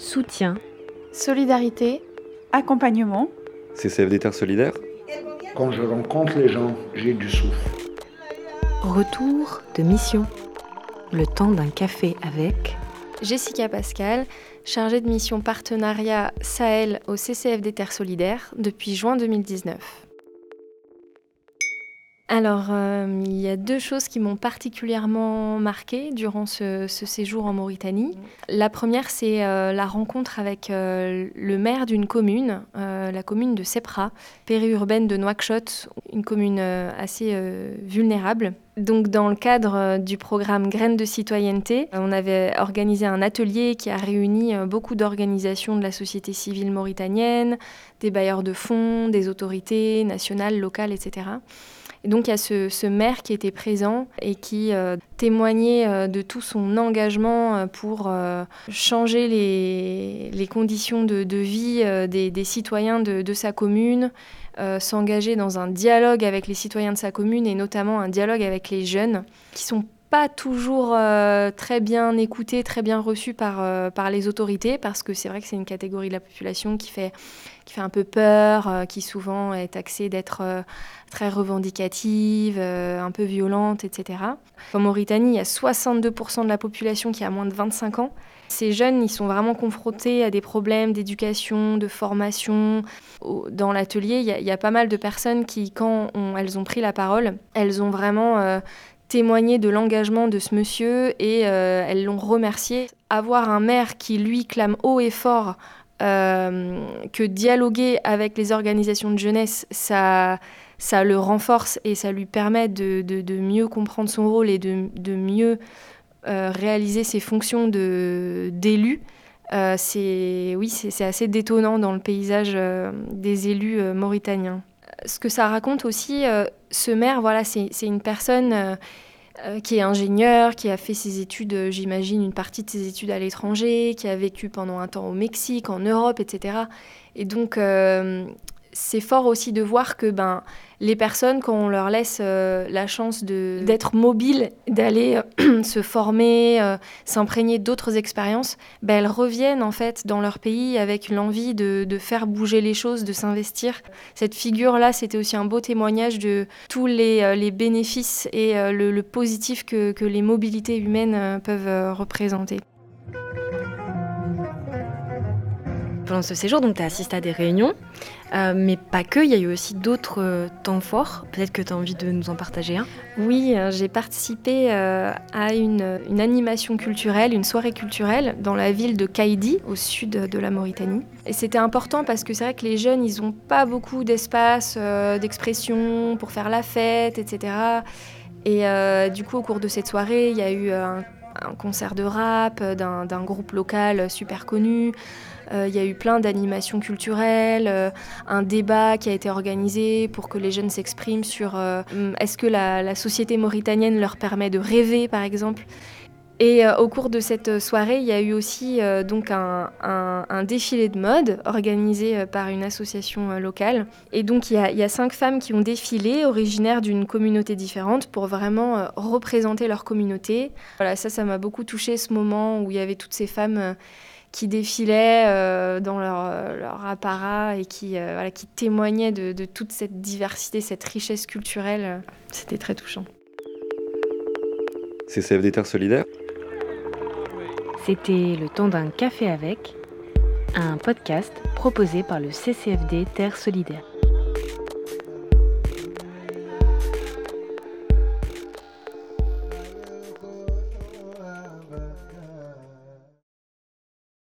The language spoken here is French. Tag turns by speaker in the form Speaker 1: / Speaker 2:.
Speaker 1: soutien,
Speaker 2: solidarité,
Speaker 3: accompagnement.
Speaker 4: CCFD Terre Solidaire
Speaker 5: Quand je rencontre les gens, j'ai du souffle.
Speaker 1: retour de mission. Le temps d'un café avec
Speaker 2: Jessica Pascal, chargée de mission partenariat Sahel au CCFD Terre Solidaire depuis juin 2019. Alors, euh, il y a deux choses qui m'ont particulièrement marquée durant ce, séjour en Mauritanie. La première, c'est euh, la rencontre avec euh, le maire d'une commune, la commune de Sepra, périurbaine de Nouakchott, une commune assez vulnérable. Donc, dans le cadre du programme Graines de citoyenneté, on avait organisé un atelier qui a réuni beaucoup d'organisations de la société civile mauritanienne, des bailleurs de fonds, des autorités nationales, locales, etc. Donc il y a ce, maire qui était présent et qui euh, témoignait euh, de tout son engagement euh, pour changer les, conditions de, vie des, citoyens de, sa commune, s'engager dans un dialogue avec les citoyens de sa commune et notamment un dialogue avec les jeunes qui sont pas toujours euh, très bien écoutés, très bien reçus par, euh, par les autorités, parce que c'est vrai que c'est une catégorie de la population qui fait, qui fait un peu peur, euh, qui souvent est taxée d'être très revendicative, un peu violente, etc. En Mauritanie, il y a 62% de la population qui a moins de 25 ans. Ces jeunes, ils sont vraiment confrontés à des problèmes d'éducation, de formation. Dans l'atelier, il y, a- pas mal de personnes qui, quand elles ont pris la parole, elles ont vraiment témoigné de l'engagement de ce monsieur et euh, elles l'ont remercié. Avoir un maire qui, lui, clame haut et fort euh, que dialoguer avec les organisations de jeunesse, ça, le renforce et ça lui permet de, mieux comprendre son rôle et de, mieux euh, réaliser ses fonctions d'élu. C'est oui, c'est assez détonnant dans le paysage des élus mauritaniens. Ce que ça raconte aussi, euh, ce maire, voilà, c'est une personne euh, euh, qui est ingénieur, qui a fait ses études, j'imagine, une partie de ses études à l'étranger, qui a vécu pendant un temps au Mexique, en Europe, etc. Et donc, c'est fort aussi de voir que ben, les personnes, quand on leur laisse euh, la chance d'être mobiles, d'aller euh, se former, euh, s'imprégner d'autres expériences, ben, elles reviennent en fait dans leur pays avec l'envie de, de faire bouger les choses, de s'investir. Cette figure-là, c'était aussi un beau témoignage de tous les, les bénéfices et le, le positif que, que les mobilités humaines peuvent représenter.
Speaker 1: Pendant ce séjour, donc tu as assisté à des réunions, euh, mais pas que, il y a eu aussi d'autres euh, temps forts. Peut-être que tu as envie de nous en partager un.
Speaker 2: Oui, euh, j'ai participé à une, une animation culturelle, une soirée culturelle dans la ville de Kaidi, au sud de la Mauritanie. Et c'était important parce que c'est vrai que les jeunes, ils n'ont pas beaucoup d'espace d'expression pour faire la fête, etc. Et du coup, au cours de cette soirée, il y a eu un, un concert de rap d'un groupe local super connu. Euh, Il y a eu plein d'animations culturelles, euh, un débat qui a été organisé pour que les jeunes s'expriment sur euh, est-ce que la société mauritanienne leur permet de rêver, par exemple. Et euh, au cours de cette soirée, il y a eu aussi euh, donc un, défilé de mode organisé euh, par une association euh, locale. Et donc il y, a, cinq femmes qui ont défilé, originaires d'une communauté différente, pour vraiment euh, représenter leur communauté. Voilà, ça, ça m'a beaucoup touché ce moment où il y avait toutes ces femmes. euh, qui défilaient euh, dans leur, euh, leur apparat et qui, euh, voilà, qui témoignaient de, de toute cette diversité, cette richesse culturelle. C'était très touchant.
Speaker 4: CCFD Terre Solidaire?
Speaker 1: C'était Le temps d'un café avec, un podcast proposé par le CCFD Terre Solidaire.